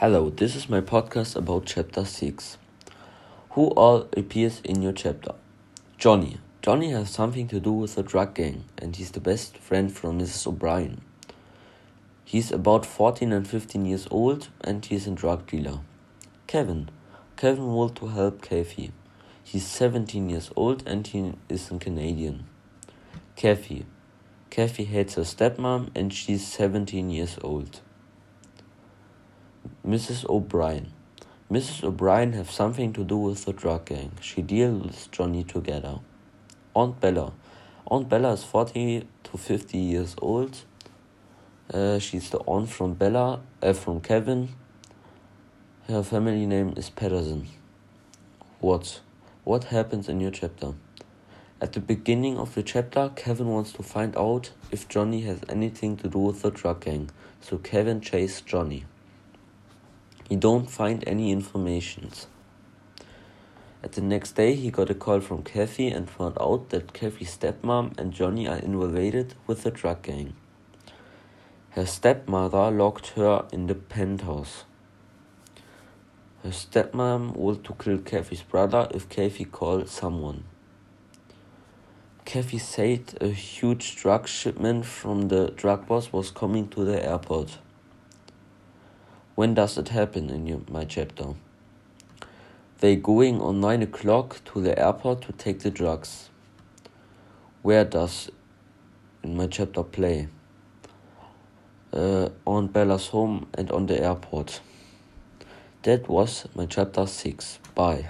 Hello, this is my podcast about chapter 6. Who all appears in your chapter? Johnny. Johnny has something to do with the drug gang and he's the best friend from Mrs. O'Brien. He's about 14 and 15 years old and he's a drug dealer. Kevin. Kevin wants to help Kathy. He's 17 years old and he is a Canadian. Kathy. Kathy hates her stepmom and she's 17 years old. Mrs. O'Brien. Mrs. O'Brien have something to do with the drug gang. She deals with Johnny together. Aunt Bella. Aunt Bella is 40 to 50 years old. Uh, she's the aunt from Bella, uh, from Kevin. Her family name is Patterson. What? What happens in your chapter? At the beginning of the chapter, Kevin wants to find out if Johnny has anything to do with the drug gang, so Kevin chases Johnny. He don't find any informations. At the next day, he got a call from Kathy and found out that Kathy's stepmom and Johnny are involved with the drug gang. Her stepmother locked her in the penthouse. Her stepmom wanted to kill Kathy's brother if Kathy called someone. Kathy said a huge drug shipment from the drug boss was coming to the airport. When does it happen in your, my chapter? They going on 9 o'clock to the airport to take the drugs. Where does in my chapter play? Uh, on Bella's home and on the airport. That was my chapter 6. Bye.